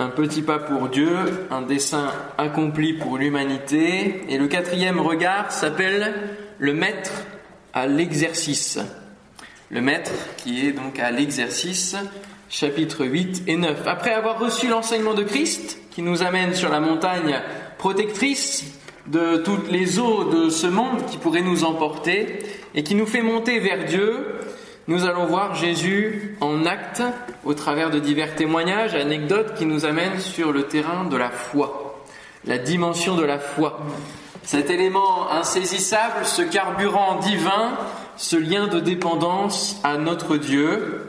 un petit pas pour Dieu, un dessein accompli pour l'humanité. Et le quatrième regard s'appelle le maître à l'exercice. Le maître qui est donc à l'exercice, chapitre 8 et 9. Après avoir reçu l'enseignement de Christ, qui nous amène sur la montagne protectrice de toutes les eaux de ce monde qui pourraient nous emporter et qui nous fait monter vers Dieu, nous allons voir Jésus en acte au travers de divers témoignages, anecdotes qui nous amènent sur le terrain de la foi, la dimension de la foi. Cet élément insaisissable, ce carburant divin, ce lien de dépendance à notre Dieu,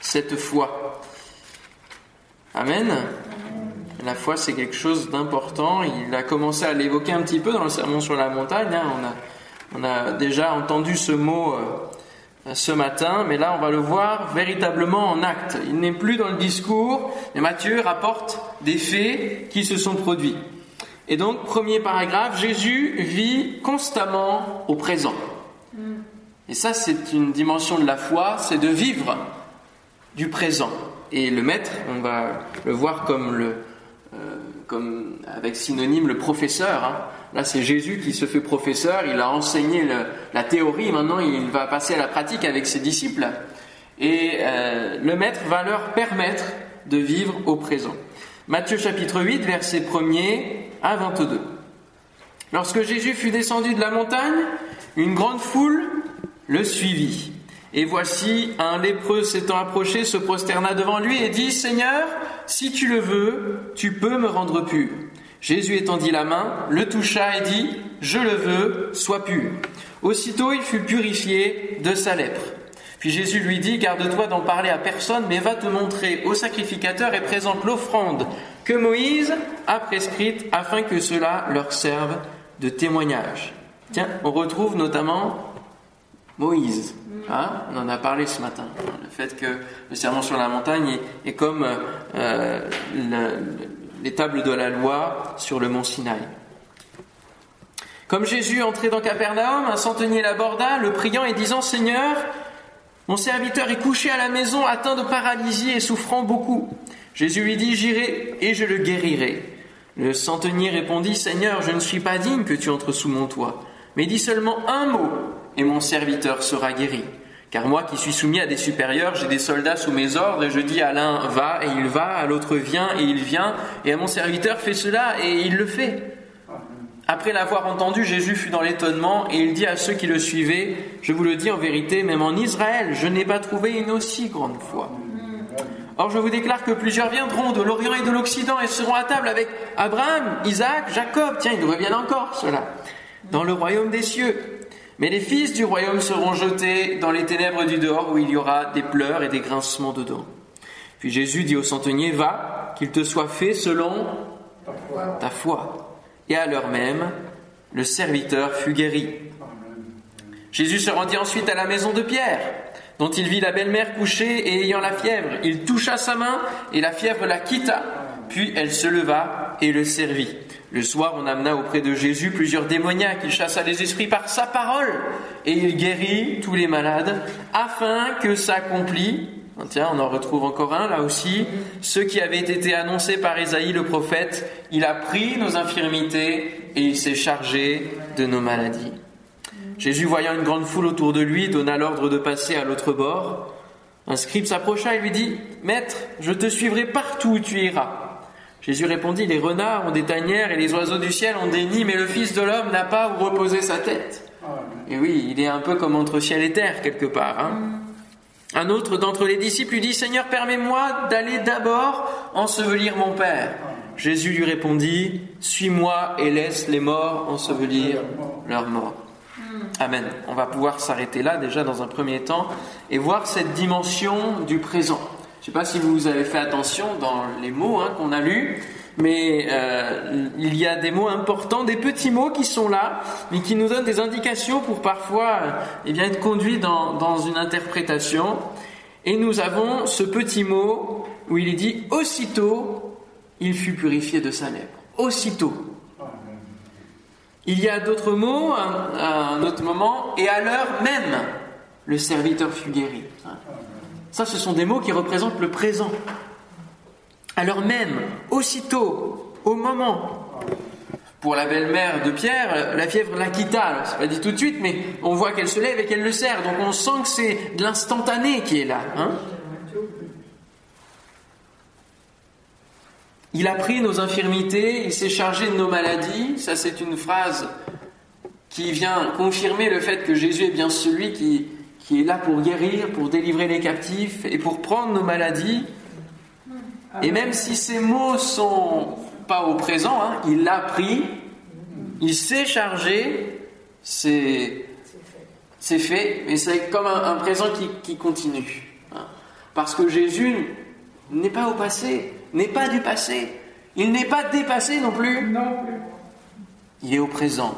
cette foi. Amen. La foi, c'est quelque chose d'important. Il a commencé à l'évoquer un petit peu dans le sermon sur la montagne. Hein. On, a, déjà entendu ce mot euh, ce matin, mais là on va le voir véritablement en acte. Il n'est plus dans le discours, mais Matthieu rapporte des faits qui se sont produits. Et donc, premier paragraphe, Jésus vit constamment au présent. Et ça, c'est une dimension de la foi, c'est de vivre du présent. Et le maître, on va le voir comme le, euh, comme avec synonyme le professeur. Hein. Là, c'est Jésus qui se fait professeur, il a enseigné la théorie, maintenant il va passer à la pratique avec ses disciples. Et euh, le Maître va leur permettre de vivre au présent. Matthieu chapitre 8, verset 1er à 22. Lorsque Jésus fut descendu de la montagne, une grande foule le suivit. Et voici un lépreux s'étant approché, se prosterna devant lui et dit, Seigneur, si tu le veux, tu peux me rendre pur. Jésus étendit la main, le toucha et dit, Je le veux, sois pur. Aussitôt il fut purifié de sa lèpre. Puis Jésus lui dit, Garde-toi d'en parler à personne, mais va te montrer au sacrificateur et présente l'offrande que Moïse a prescrite afin que cela leur serve de témoignage. Tiens, on retrouve notamment Moïse. Hein on en a parlé ce matin. Le fait que le serment sur la montagne est, comme euh, les tables de la loi sur le mont Sinaï. Comme Jésus entrait dans Capernaum, un centenier l'aborda, le priant et disant Seigneur, mon serviteur est couché à la maison, atteint de paralysie et souffrant beaucoup. Jésus lui dit J'irai et je le guérirai. Le centenier répondit Seigneur, je ne suis pas digne que tu entres sous mon toit, mais dis seulement un mot et mon serviteur sera guéri. Car moi qui suis soumis à des supérieurs, j'ai des soldats sous mes ordres, et je dis à l'un va, et il va, à l'autre vient, et il vient, et à mon serviteur fais cela, et il le fait. Après l'avoir entendu, Jésus fut dans l'étonnement, et il dit à ceux qui le suivaient, je vous le dis en vérité, même en Israël, je n'ai pas trouvé une aussi grande foi. Or je vous déclare que plusieurs viendront de l'Orient et de l'Occident et seront à table avec Abraham, Isaac, Jacob, tiens, ils reviennent encore, cela, dans le royaume des cieux. Mais les fils du royaume seront jetés dans les ténèbres du dehors où il y aura des pleurs et des grincements de dents. Puis Jésus dit au centenier, va, qu'il te soit fait selon ta foi. Et à l'heure même, le serviteur fut guéri. Jésus se rendit ensuite à la maison de Pierre, dont il vit la belle-mère couchée et ayant la fièvre. Il toucha sa main et la fièvre la quitta. Puis elle se leva et le servit. Le soir, on amena auprès de Jésus plusieurs démoniaques. Il chassa les esprits par sa parole et il guérit tous les malades afin que s'accomplit. Tiens, on en retrouve encore un là aussi. Ce qui avait été annoncé par Isaïe le prophète, il a pris nos infirmités et il s'est chargé de nos maladies. Jésus, voyant une grande foule autour de lui, donna l'ordre de passer à l'autre bord. Un scribe s'approcha et lui dit Maître, je te suivrai partout où tu iras. Jésus répondit, les renards ont des tanières et les oiseaux du ciel ont des nids, mais le Fils de l'homme n'a pas où reposer sa tête. Et oui, il est un peu comme entre ciel et terre quelque part. Hein. Un autre d'entre les disciples lui dit, Seigneur, permets-moi d'aller d'abord ensevelir mon Père. Jésus lui répondit, Suis-moi et laisse les morts ensevelir leurs morts. Amen. On va pouvoir s'arrêter là déjà dans un premier temps et voir cette dimension du présent. Je ne sais pas si vous avez fait attention dans les mots hein, qu'on a lus, mais euh, il y a des mots importants, des petits mots qui sont là, mais qui nous donnent des indications pour parfois eh bien, être conduits dans, une interprétation. Et nous avons ce petit mot où il est dit aussitôt il fut purifié de sa lèpre. Aussitôt. Il y a d'autres mots à un autre moment, et à l'heure même, le serviteur fut guéri. Ça, ce sont des mots qui représentent le présent. Alors même, aussitôt, au moment, pour la belle-mère de Pierre, la fièvre l'a quitta. C'est pas dit tout de suite, mais on voit qu'elle se lève et qu'elle le sert. Donc on sent que c'est de l'instantané qui est là. Hein il a pris nos infirmités, il s'est chargé de nos maladies. Ça, c'est une phrase qui vient confirmer le fait que Jésus est bien celui qui, qui est là pour guérir, pour délivrer les captifs et pour prendre nos maladies. Et même si ces mots sont pas au présent, hein, il l'a pris, il s'est chargé, c'est c'est fait, mais c'est comme un, présent qui, continue. Hein. Parce que Jésus n'est pas au passé, n'est pas du passé, il n'est pas dépassé non plus. Non plus. Il est au présent.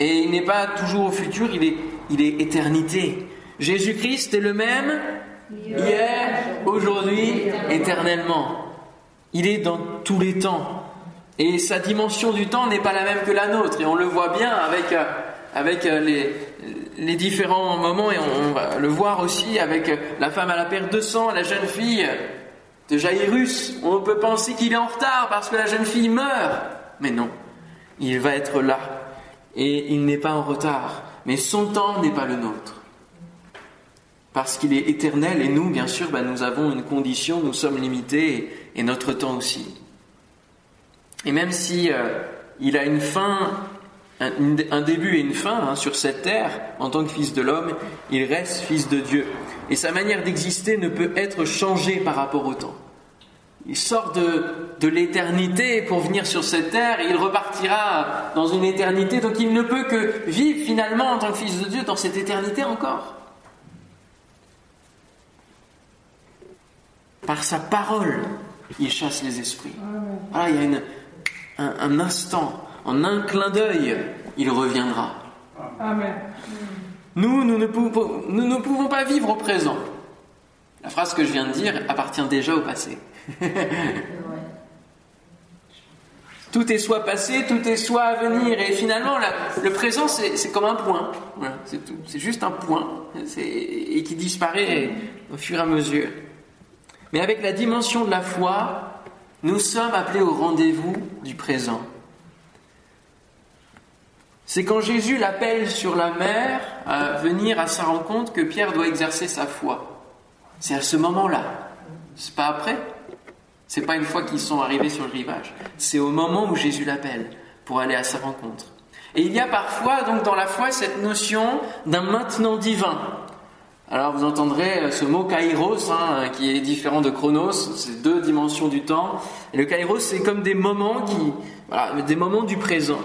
Et il n'est pas toujours au futur, il est, il est éternité. Jésus-Christ est le même hier, aujourd'hui, éternellement. Il est dans tous les temps. Et sa dimension du temps n'est pas la même que la nôtre. Et on le voit bien avec, euh, avec euh, les, les différents moments, et on, va le voir aussi avec la femme à la perte de sang, la jeune fille de Jairus. On peut penser qu'il est en retard parce que la jeune fille meurt. Mais non, il va être là et il n'est pas en retard, mais son temps n'est pas le nôtre. Parce qu'il est éternel et nous, bien sûr, ben, nous avons une condition, nous sommes limités et, notre temps aussi. Et même si euh, il a une fin, un, début et une fin hein, sur cette terre, en tant que fils de l'homme, il reste fils de Dieu. Et sa manière d'exister ne peut être changée par rapport au temps. Il sort de, de l'éternité pour venir sur cette terre et il repartira dans une éternité. Donc il ne peut que vivre finalement en tant que fils de Dieu dans cette éternité encore. Par sa parole, il chasse les esprits. Voilà, il y a une, un, un, instant, en un clin d'œil, il reviendra. Amen. Nous, nous ne, pouvons, nous ne pouvons pas vivre au présent. La phrase que je viens de dire appartient déjà au passé. Tout est soit passé, tout est soit à venir. Et finalement, le présent, c'est comme un point. c'est C'est juste un point. Et qui disparaît au fur et à mesure. Mais avec la dimension de la foi, nous sommes appelés au rendez-vous du présent. C'est quand Jésus l'appelle sur la mer à venir à sa rencontre que Pierre doit exercer sa foi. C'est à ce moment-là. C'est pas après. C'est pas une fois qu'ils sont arrivés sur le rivage. C'est au moment où Jésus l'appelle pour aller à sa rencontre. Et il y a parfois donc dans la foi cette notion d'un maintenant divin. Alors vous entendrez euh, ce mot kairos hein, qui est différent de chronos, c'est deux dimensions du temps. Et le kairos c'est comme des moments qui, voilà, des moments du présent.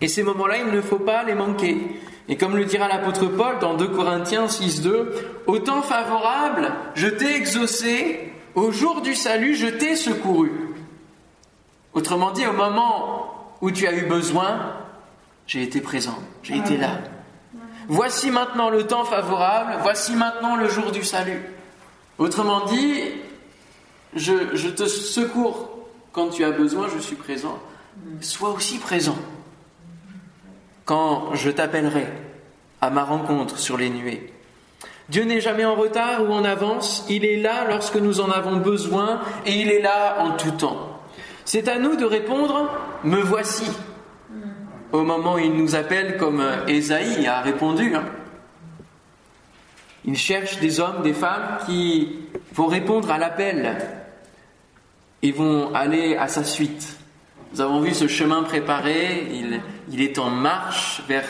Et ces moments-là, il ne faut pas les manquer. Et comme le dira l'apôtre Paul dans 2 Corinthiens 6.2, au temps favorable, je t'ai exaucé, au jour du salut, je t'ai secouru. Autrement dit, au moment où tu as eu besoin, j'ai été présent, j'ai été là. Voici maintenant le temps favorable, voici maintenant le jour du salut. Autrement dit, je, je te secours quand tu as besoin, je suis présent. Sois aussi présent quand je t'appellerai à ma rencontre sur les nuées. Dieu n'est jamais en retard ou en avance, il est là lorsque nous en avons besoin et il est là en tout temps. C'est à nous de répondre ⁇ Me voici ⁇ au moment où il nous appelle comme Ésaïe a répondu. Hein. Il cherche des hommes, des femmes qui vont répondre à l'appel et vont aller à sa suite. Nous avons vu ce chemin préparé, il est en marche vers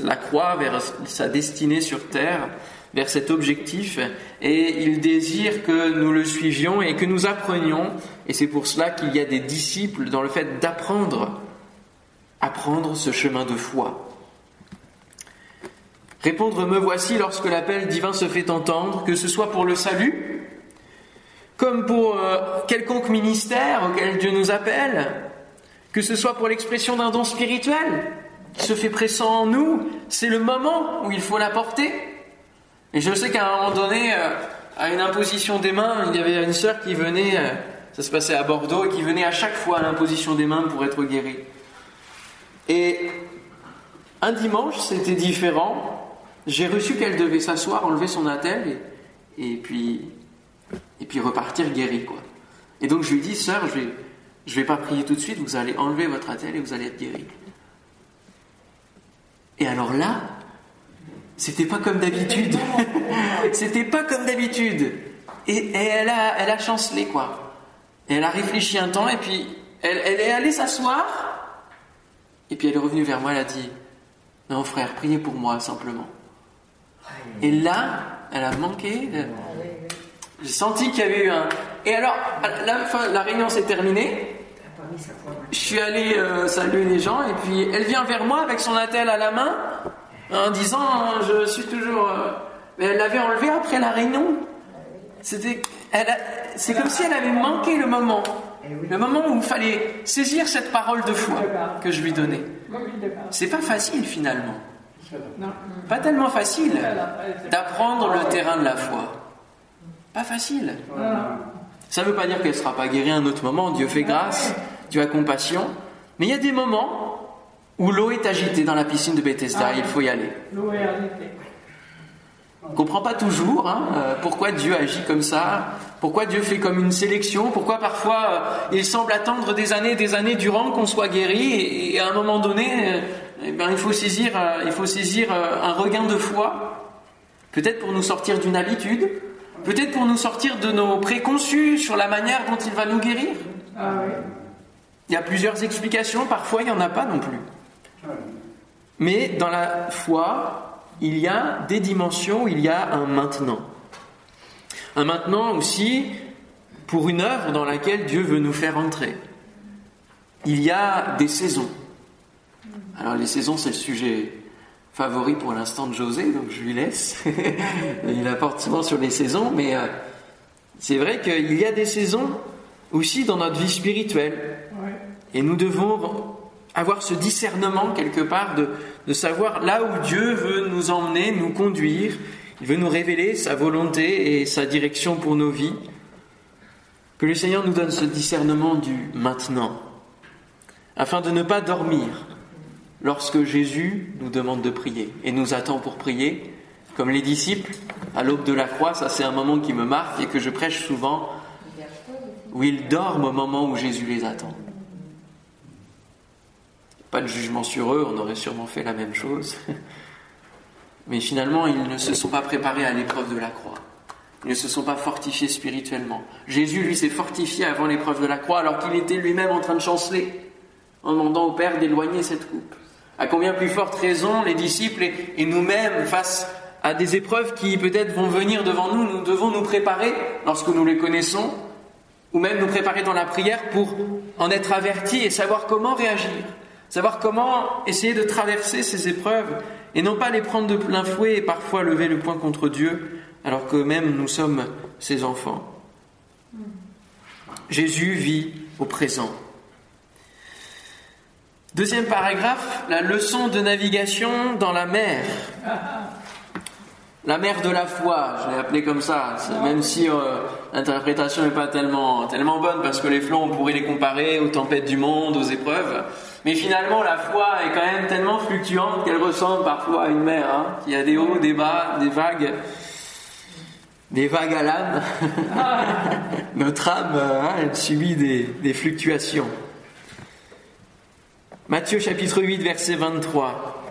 la croix, vers sa destinée sur terre, vers cet objectif, et il désire que nous le suivions et que nous apprenions, et c'est pour cela qu'il y a des disciples dans le fait d'apprendre, apprendre ce chemin de foi. Répondre me voici lorsque l'appel divin se fait entendre, que ce soit pour le salut, comme pour euh, quelconque ministère auquel Dieu nous appelle, que ce soit pour l'expression d'un don spirituel qui se fait pressant en nous, c'est le moment où il faut l'apporter. Et je sais qu'à un moment donné, euh, à une imposition des mains, il y avait une sœur qui venait, euh, ça se passait à Bordeaux, et qui venait à chaque fois à l'imposition des mains pour être guérie. Et un dimanche, c'était différent. J'ai reçu qu'elle devait s'asseoir, enlever son attel, et, puis, et puis repartir guéri, quoi. Et donc je lui dis, sœur, je vais, je vais pas prier tout de suite, vous allez enlever votre attelle et vous allez être guéri. Et alors là, c'était pas comme d'habitude. c'était pas comme d'habitude. Et, elle, a, elle a chancelé, quoi. Et elle a réfléchi un temps, et puis elle, elle est allée s'asseoir, et puis elle est revenue vers moi, elle a dit Non, frère, priez pour moi, simplement. Et là, elle a manqué. J'ai senti qu'il y avait eu un. Et alors, la, fin, la réunion s'est terminée. Je suis allé euh, saluer les gens, et puis elle vient vers moi avec son attel à la main, en disant Je suis toujours. Euh, mais elle l'avait enlevé après la réunion. C'était, c'est comme si elle avait manqué le moment. Le moment où il fallait saisir cette parole de foi que je lui donnais. C'est pas facile finalement. Pas tellement facile d'apprendre le terrain de la foi. Pas facile. Ça ne veut pas dire qu'elle ne sera pas guérie à un autre moment. Dieu fait grâce, Dieu a compassion. Mais il y a des moments où l'eau est agitée dans la piscine de Bethesda. Il faut y aller. L'eau est agitée. On ne comprend pas toujours hein, euh, pourquoi Dieu agit comme ça, pourquoi Dieu fait comme une sélection, pourquoi parfois euh, il semble attendre des années des années durant qu'on soit guéri et, à un moment donné, euh, eh ben, il faut saisir, il faut saisir un regain de foi, peut-être pour nous sortir d'une habitude, peut-être pour nous sortir de nos préconçus sur la manière dont il va nous guérir. Ah il y a plusieurs explications, parfois il n'y en a pas non plus. Mais dans la foi, il y a des dimensions, il y a un maintenant. Un maintenant aussi pour une œuvre dans laquelle Dieu veut nous faire entrer. Il y a des saisons. Alors les saisons, c'est le sujet favori pour l'instant de José, donc je lui laisse. il apporte souvent sur les saisons, mais euh, c'est vrai qu'il y a des saisons aussi dans notre vie spirituelle. Et nous devons avoir ce discernement quelque part de, de savoir là où Dieu veut nous emmener, nous conduire. Il veut nous révéler sa volonté et sa direction pour nos vies. Que le Seigneur nous donne ce discernement du maintenant, afin de ne pas dormir lorsque Jésus nous demande de prier et nous attend pour prier. Comme les disciples, à l'aube de la croix, ça c'est un moment qui me marque et que je prêche souvent, où ils dorment au moment où Jésus les attend. Pas de jugement sur eux, on aurait sûrement fait la même chose. Mais finalement, ils ne se sont pas préparés à l'épreuve de la croix. Ils ne se sont pas fortifiés spirituellement. Jésus, lui, s'est fortifié avant l'épreuve de la croix, alors qu'il était lui-même en train de chanceler, en demandant au Père d'éloigner cette coupe. À combien plus forte raison les disciples et nous-mêmes, face à des épreuves qui peut-être vont venir devant nous, nous devons nous préparer lorsque nous les connaissons, ou même nous préparer dans la prière pour en être avertis et savoir comment réagir. Savoir comment essayer de traverser ces épreuves et non pas les prendre de plein fouet et parfois lever le poing contre Dieu alors que même nous sommes ses enfants. Jésus vit au présent. Deuxième paragraphe, la leçon de navigation dans la mer. La mer de la foi, je l'ai appelé comme ça, même si euh, l'interprétation n'est pas tellement, tellement bonne parce que les flots, on pourrait les comparer aux tempêtes du monde, aux épreuves. Mais finalement, la foi est quand même tellement fluctuante qu'elle ressemble parfois à une mer, hein, qui a des hauts, des bas, des vagues, des vagues à l'âme. Notre âme, hein, elle subit des, des fluctuations. Matthieu chapitre 8, verset 23.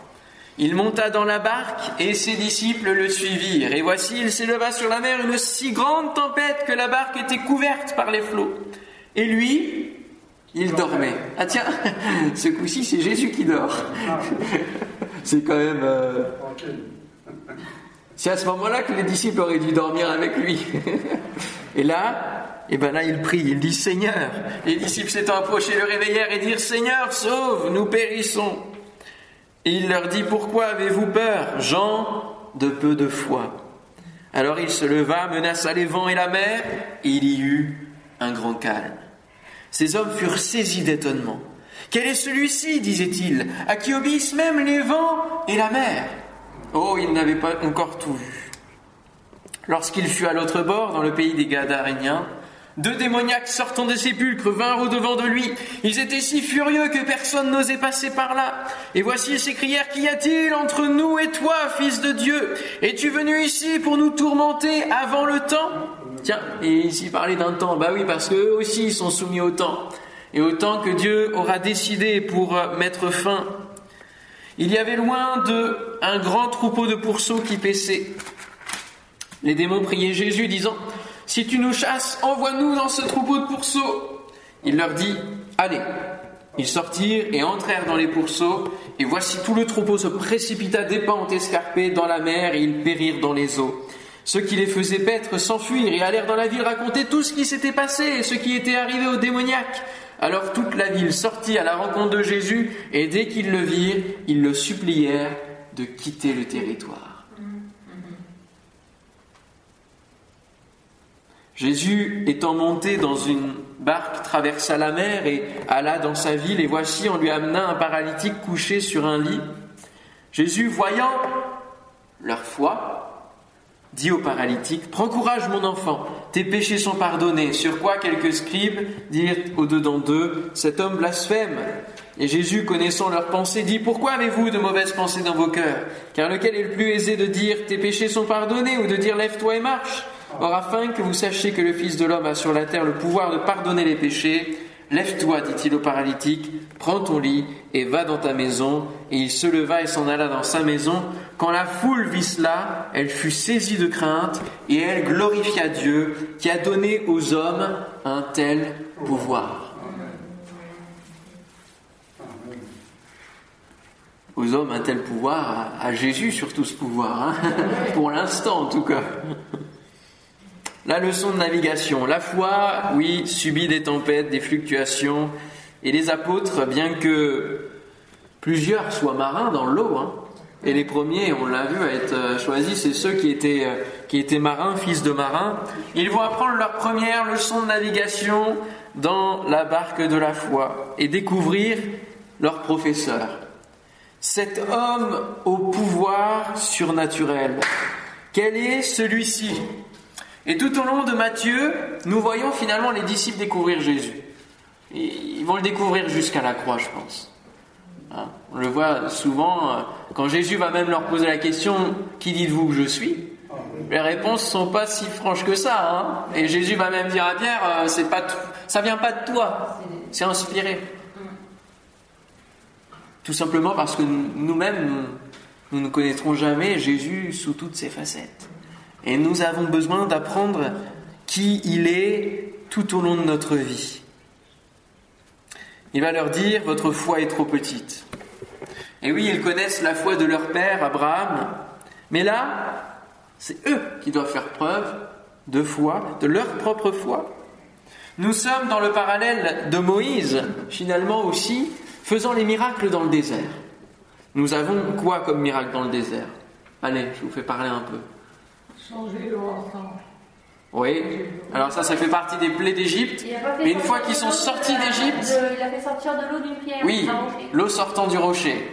Il monta dans la barque et ses disciples le suivirent. Et voici, il s'éleva sur la mer une si grande tempête que la barque était couverte par les flots. Et lui, il dormait. Ah tiens, ce coup-ci, c'est Jésus qui dort. c'est quand même... Euh, c'est à ce moment-là que les disciples auraient dû dormir avec lui. Et là, et eh ben là, il prie, il dit Seigneur. Les disciples s'étant approchés le réveillèrent et dirent Seigneur, sauve, nous périssons. Il leur dit Pourquoi avez-vous peur, gens de peu de foi? Alors il se leva, menaça les vents et la mer, et il y eut un grand calme. Ces hommes furent saisis d'étonnement. Quel est celui-ci, disait-il, à qui obéissent même les vents et la mer? Oh, ils n'avaient pas encore tout vu. Lorsqu'il fut à l'autre bord, dans le pays des Gadaréniens, Deux démoniaques sortant des sépulcres vinrent au-devant de lui. Ils étaient si furieux que personne n'osait passer par là. Et voici ils s'écrièrent, Qu'y a-t-il entre nous et toi, fils de Dieu? Es-tu venu ici pour nous tourmenter avant le temps? Tiens, et ici parlait d'un temps. Bah oui, parce qu'eux aussi sont soumis au temps. Et au temps que Dieu aura décidé pour mettre fin. Il y avait loin de un grand troupeau de pourceaux qui paissaient. Les démons priaient Jésus, disant si tu nous chasses, envoie-nous dans ce troupeau de pourceaux. Il leur dit, allez. Ils sortirent et entrèrent dans les pourceaux, et voici tout le troupeau se précipita des pentes escarpées dans la mer, et ils périrent dans les eaux. Ceux qui les faisaient paître s'enfuirent et allèrent dans la ville raconter tout ce qui s'était passé et ce qui était arrivé aux démoniaques. Alors toute la ville sortit à la rencontre de Jésus, et dès qu'ils le virent, ils le supplièrent de quitter le territoire. Jésus étant monté dans une barque traversa la mer et alla dans sa ville, et voici on lui amena un paralytique couché sur un lit. Jésus, voyant leur foi, dit au paralytique, Prends courage mon enfant, tes péchés sont pardonnés. Sur quoi quelques scribes dirent au-dedans d'eux, Cet homme blasphème. Et Jésus, connaissant leurs pensées, dit, Pourquoi avez-vous de mauvaises pensées dans vos cœurs? Car lequel est le plus aisé de dire, Tes péchés sont pardonnés, ou de dire, Lève-toi et marche? Or, afin que vous sachiez que le Fils de l'homme a sur la terre le pouvoir de pardonner les péchés, Lève-toi, dit-il au paralytique, prends ton lit et va dans ta maison. Et il se leva et s'en alla dans sa maison. Quand la foule vit cela, elle fut saisie de crainte et elle glorifia Dieu qui a donné aux hommes un tel pouvoir. Aux hommes un tel pouvoir, à Jésus surtout ce pouvoir, hein pour l'instant en tout cas. La leçon de navigation. La foi, oui, subit des tempêtes, des fluctuations. Et les apôtres, bien que plusieurs soient marins dans l'eau, hein, et les premiers, on l'a vu, à être euh, choisis, c'est ceux qui étaient, euh, qui étaient marins, fils de marins, ils vont apprendre leur première leçon de navigation dans la barque de la foi et découvrir leur professeur. Cet homme au pouvoir surnaturel. Quel est celui-ci? Et tout au long de Matthieu, nous voyons finalement les disciples découvrir Jésus. ils vont le découvrir jusqu'à la croix, je pense. Hein, on le voit souvent, euh, quand Jésus va même leur poser la question Qui dites-vous que je suis? Les réponses ne sont pas si franches que ça. Hein. Et Jésus va même dire à Pierre euh, c'est pas Ça vient pas de toi, c'est inspiré. Tout simplement parce que nous-mêmes, nous ne connaîtrons jamais Jésus sous toutes ses facettes. Et nous avons besoin d'apprendre qui il est tout au long de notre vie. Il va leur dire, votre foi est trop petite. Et oui, ils connaissent la foi de leur père, Abraham, mais là, c'est eux qui doivent faire preuve de foi, de leur propre foi. Nous sommes dans le parallèle de Moïse, finalement aussi, faisant les miracles dans le désert. Nous avons quoi comme miracle dans le désert? Allez, je vous fais parler un peu. Changer l'eau Oui, alors ça, ça fait partie des plaies d'Égypte. Mais une fois qu'ils sont sortis d'Égypte. Il a fait sortir de l'eau d'une pierre. Oui, l'eau sortant du rocher.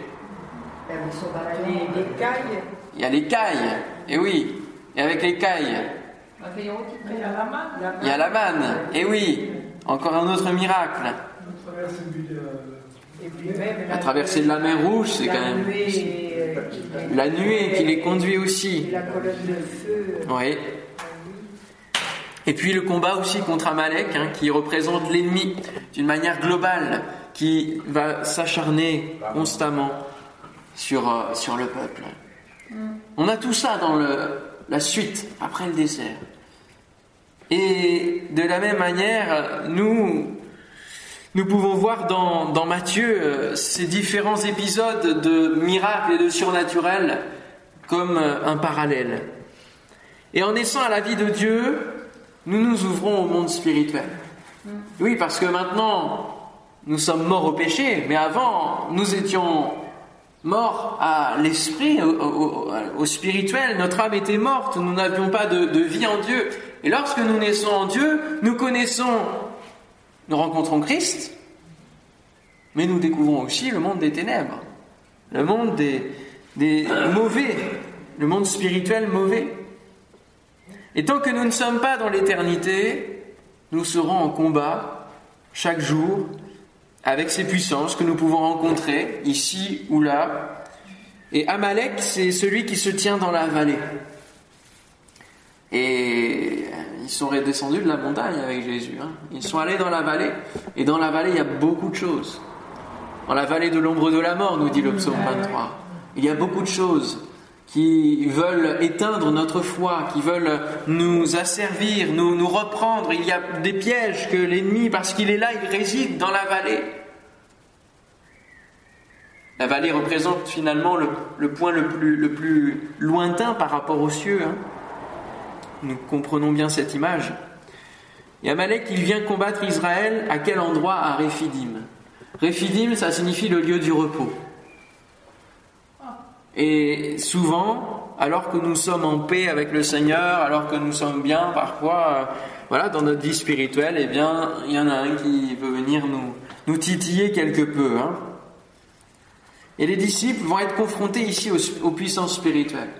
Il y a les cailles, et oui, et avec les cailles. Il y a la manne, et oui, encore un autre miracle. La traversée de la mer Rouge, c'est quand même. La nuée qui les conduit aussi. La colonne de feu. Oui. Et puis le combat aussi contre Amalek, hein, qui représente l'ennemi d'une manière globale, qui va s'acharner constamment sur, euh, sur le peuple. On a tout ça dans le, la suite, après le désert. Et de la même manière, nous, nous pouvons voir dans, dans Matthieu euh, ces différents épisodes de miracles et de surnaturel comme euh, un parallèle. Et en naissant à la vie de Dieu, nous nous ouvrons au monde spirituel. Mm. Oui, parce que maintenant, nous sommes morts au péché, mais avant, nous étions morts à l'esprit, au, spirituel. Notre âme était morte, nous n'avions pas de, de vie en Dieu. Et lorsque nous naissons en Dieu, nous connaissons nous rencontrons Christ, mais nous découvrons aussi le monde des ténèbres, le monde des, mauvais, le monde spirituel mauvais. Et tant que nous ne sommes pas dans l'éternité, nous serons en combat chaque jour avec ces puissances que nous pouvons rencontrer ici ou là. Et Amalek, c'est celui qui se tient dans la vallée. Et ils sont redescendus de la montagne avec Jésus. Hein. Ils sont allés dans la vallée. Et dans la vallée, il y a beaucoup de choses. Dans la vallée de l'ombre de la mort, nous dit le psaume 23. Il y a beaucoup de choses qui veulent éteindre notre foi, qui veulent nous asservir, nous, nous reprendre. Il y a des pièges que l'ennemi, parce qu'il est là, il réside dans la vallée. La vallée représente finalement le, point le plus, le plus, lointain par rapport aux cieux. Hein. Nous comprenons bien cette image. Et il vient combattre Israël à quel endroit? À Réphidim. Réphidim, ça signifie le lieu du repos. Et souvent, alors que nous sommes en paix avec le Seigneur, alors que nous sommes bien, parfois, euh, voilà, dans notre vie spirituelle, eh bien, il y en a un qui veut venir nous, nous titiller quelque peu. Hein. Et les disciples vont être confrontés ici aux, puissances spirituelles.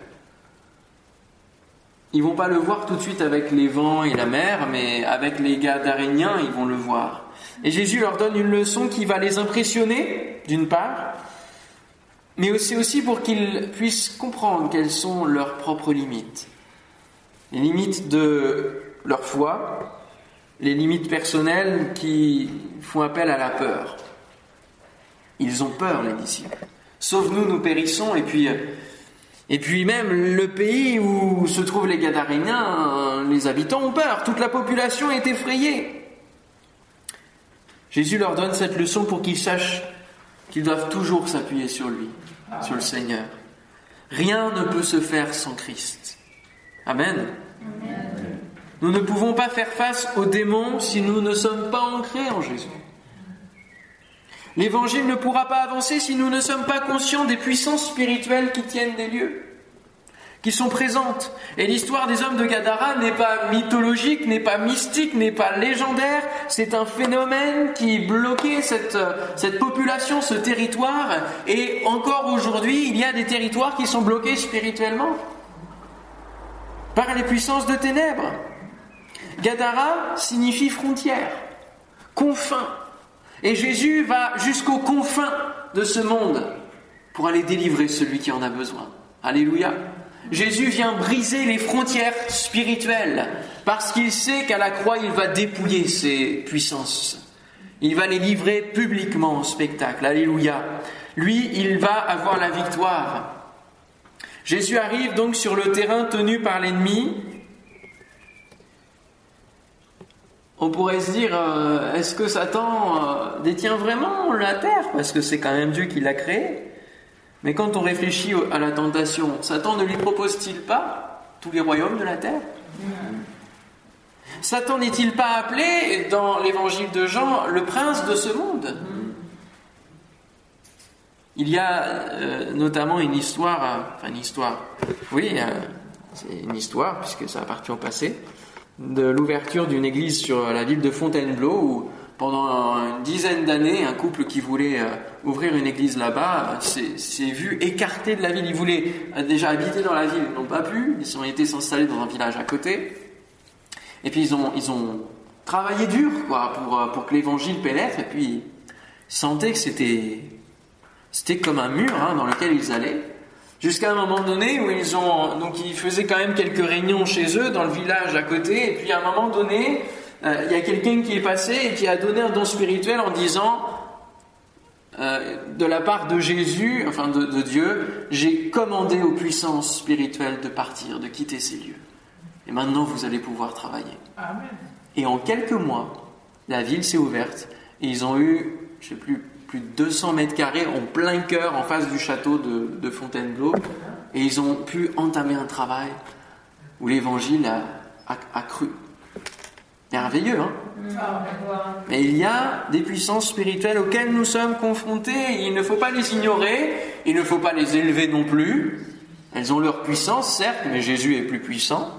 Ils vont pas le voir tout de suite avec les vents et la mer, mais avec les gars d'Aréniens, ils vont le voir. Et Jésus leur donne une leçon qui va les impressionner, d'une part, mais aussi, pour qu'ils puissent comprendre quelles sont leurs propres limites. Les limites de leur foi, les limites personnelles qui font appel à la peur. Ils ont peur, les disciples. Sauve-nous, nous périssons, et puis, et puis même le pays où se trouvent les Gadaréniens, les habitants ont peur, toute la population est effrayée. Jésus leur donne cette leçon pour qu'ils sachent qu'ils doivent toujours s'appuyer sur lui, sur le Seigneur. Rien ne peut se faire sans Christ. Amen. Nous ne pouvons pas faire face aux démons si nous ne sommes pas ancrés en Jésus. L'évangile ne pourra pas avancer si nous ne sommes pas conscients des puissances spirituelles qui tiennent des lieux qui sont présentes. Et l'histoire des hommes de Gadara n'est pas mythologique, n'est pas mystique, n'est pas légendaire, c'est un phénomène qui bloquait cette, population, ce territoire, et encore aujourd'hui, il y a des territoires qui sont bloqués spirituellement par les puissances de ténèbres. Gadara signifie frontière, confin. Et Jésus va jusqu'aux confins de ce monde pour aller délivrer celui qui en a besoin. Alléluia. Jésus vient briser les frontières spirituelles parce qu'il sait qu'à la croix, il va dépouiller ses puissances. Il va les livrer publiquement au spectacle. Alléluia. Lui, il va avoir la victoire. Jésus arrive donc sur le terrain tenu par l'ennemi. On pourrait se dire, euh, est-ce que Satan euh, détient vraiment la terre? Parce que c'est quand même Dieu qui l'a créée. Mais quand on réfléchit à la tentation, Satan ne lui propose-t-il pas tous les royaumes de la terre? Satan n'est-il pas appelé dans l'évangile de Jean le prince de ce monde? Il y a euh, notamment une histoire, enfin une histoire, oui, c'est une histoire puisque ça appartient au passé, de l'ouverture d'une église sur la ville de Fontainebleau où pendant une dizaine d'années, un couple qui voulait euh, ouvrir une église là-bas s'est vu écarté de la ville. Ils voulaient euh, déjà habiter dans la ville, ils n'ont pas pu. Ils ont été s'installer dans un village à côté. Et puis ils ont, ils ont travaillé dur quoi, pour, euh, pour que l'évangile pénètre. Et puis ils sentaient que c'était, c'était comme un mur hein, dans lequel ils allaient. Jusqu'à un moment donné où ils ont. Donc ils faisaient quand même quelques réunions chez eux, dans le village à côté. Et puis à un moment donné euh, il y a quelqu'un qui est passé et qui a donné un don spirituel en disant, euh, de la part de Jésus, enfin de, Dieu, j'ai commandé aux puissances spirituelles de partir, de quitter ces lieux. Et maintenant, vous allez pouvoir travailler. Et en quelques mois, la ville s'est ouverte et ils ont eu, je sais plus, plus de 200 mètres carrés en plein cœur en face du château de, Fontainebleau. Et ils ont pu entamer un travail où l'évangile a cru merveilleux, hein? Mais il y a des puissances spirituelles auxquelles nous sommes confrontés. Il ne faut pas les ignorer, il ne faut pas les élever non plus. Elles ont leur puissance, certes, mais Jésus est plus puissant.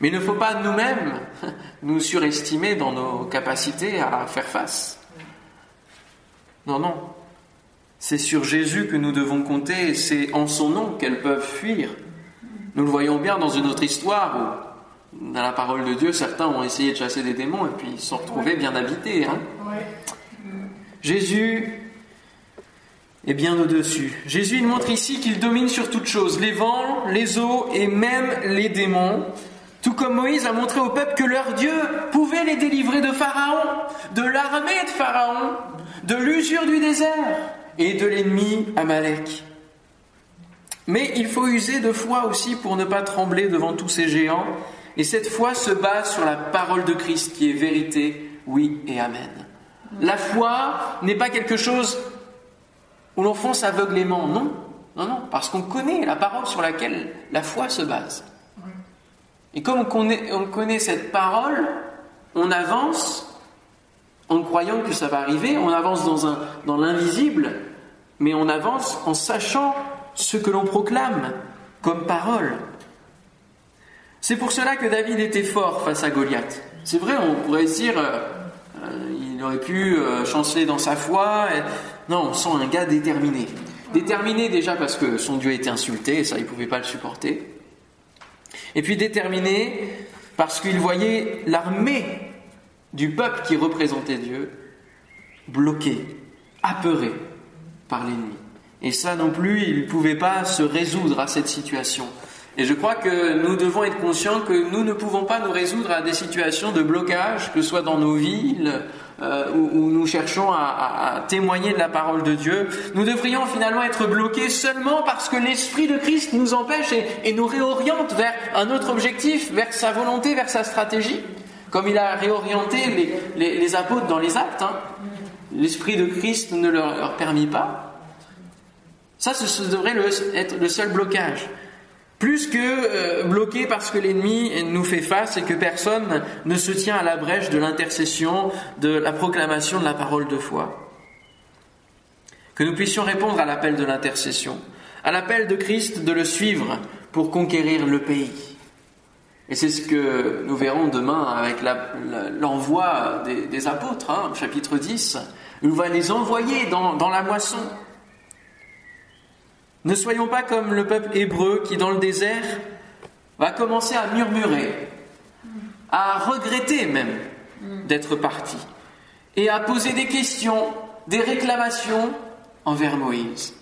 Mais il ne faut pas nous-mêmes nous surestimer dans nos capacités à faire face. Non, non. C'est sur Jésus que nous devons compter, et c'est en son nom qu'elles peuvent fuir. Nous le voyons bien dans une autre histoire où dans la parole de Dieu, certains ont essayé de chasser des démons et puis ils se sont retrouvés bien habités. Hein. Jésus est bien au-dessus. Jésus il montre ici qu'il domine sur toute chose, les vents, les eaux et même les démons. Tout comme Moïse a montré au peuple que leur Dieu pouvait les délivrer de Pharaon, de l'armée de Pharaon, de l'usure du désert et de l'ennemi Amalek. Mais il faut user de foi aussi pour ne pas trembler devant tous ces géants. Et cette foi se base sur la parole de Christ qui est vérité, oui et amen. La foi n'est pas quelque chose où l'on fonce aveuglément, non. Non, non, parce qu'on connaît la parole sur laquelle la foi se base. Et comme on connaît, on connaît cette parole, on avance en croyant que ça va arriver, on avance dans, un, dans l'invisible, mais on avance en sachant ce que l'on proclame comme parole. C'est pour cela que David était fort face à Goliath. C'est vrai, on pourrait dire, euh, euh, il aurait pu euh, chanceler dans sa foi. Non, on sent un gars déterminé. Déterminé déjà parce que son Dieu était insulté, et ça, il ne pouvait pas le supporter. Et puis déterminé parce qu'il voyait l'armée du peuple qui représentait Dieu bloquée, apeurée par l'ennemi. Et ça non plus, il ne pouvait pas se résoudre à cette situation. Et je crois que nous devons être conscients que nous ne pouvons pas nous résoudre à des situations de blocage, que ce soit dans nos villes, euh, où, nous cherchons à, témoigner de la parole de Dieu. Nous devrions finalement être bloqués seulement parce que l'Esprit de Christ nous empêche et, nous réoriente vers un autre objectif, vers sa volonté, vers sa stratégie, comme il a réorienté les, apôtres dans les actes. Hein. L'Esprit de Christ ne leur, leur permit pas. Ça, ce devrait être le seul blocage. Plus que euh, bloqué parce que l'ennemi nous fait face et que personne ne se tient à la brèche de l'intercession, de la proclamation de la parole de foi. Que nous puissions répondre à l'appel de l'intercession, à l'appel de Christ de le suivre pour conquérir le pays. Et c'est ce que nous verrons demain avec l'envoi des, apôtres, hein, chapitre 10. Il va les envoyer dans la moisson. Ne soyons pas comme le peuple hébreu qui, dans le désert, va commencer à murmurer, à regretter même d'être parti, et à poser des questions, des réclamations envers Moïse.